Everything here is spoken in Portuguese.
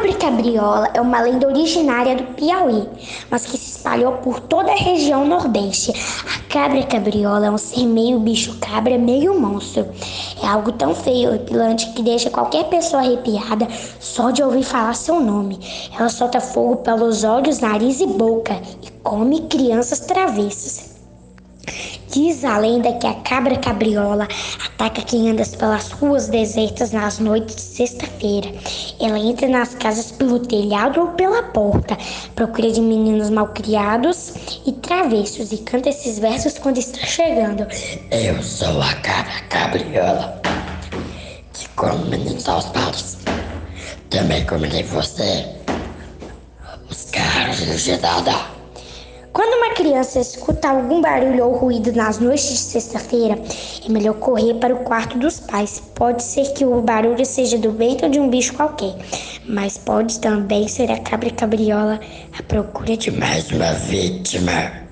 cabra cabriola é uma lenda originária do Piauí, mas que se espalhou por toda a região nordeste. A cabra cabriola é um ser meio bicho cabra, meio monstro. É algo tão feio e horripilante que deixa qualquer pessoa arrepiada só de ouvir falar seu nome. Ela solta fogo pelos olhos, nariz e boca e come crianças travessas. Diz a lenda que a cabra cabriola ataca quem anda pelas ruas desertas nas noites de sexta-feira. Ela entra nas casas pelo telhado ou pela porta, procura de meninos malcriados e travessos e canta esses versos quando está chegando. Eu sou a cabra cabriola que como meninos aos pares. Também comerei você, os carros de gedada. Criança escuta algum barulho ou ruído nas noites de sexta-feira, é melhor correr para o quarto dos pais. Pode ser que o barulho seja do vento ou de um bicho qualquer, mas pode também ser a cabra cabriola à procura de Mais uma vítima.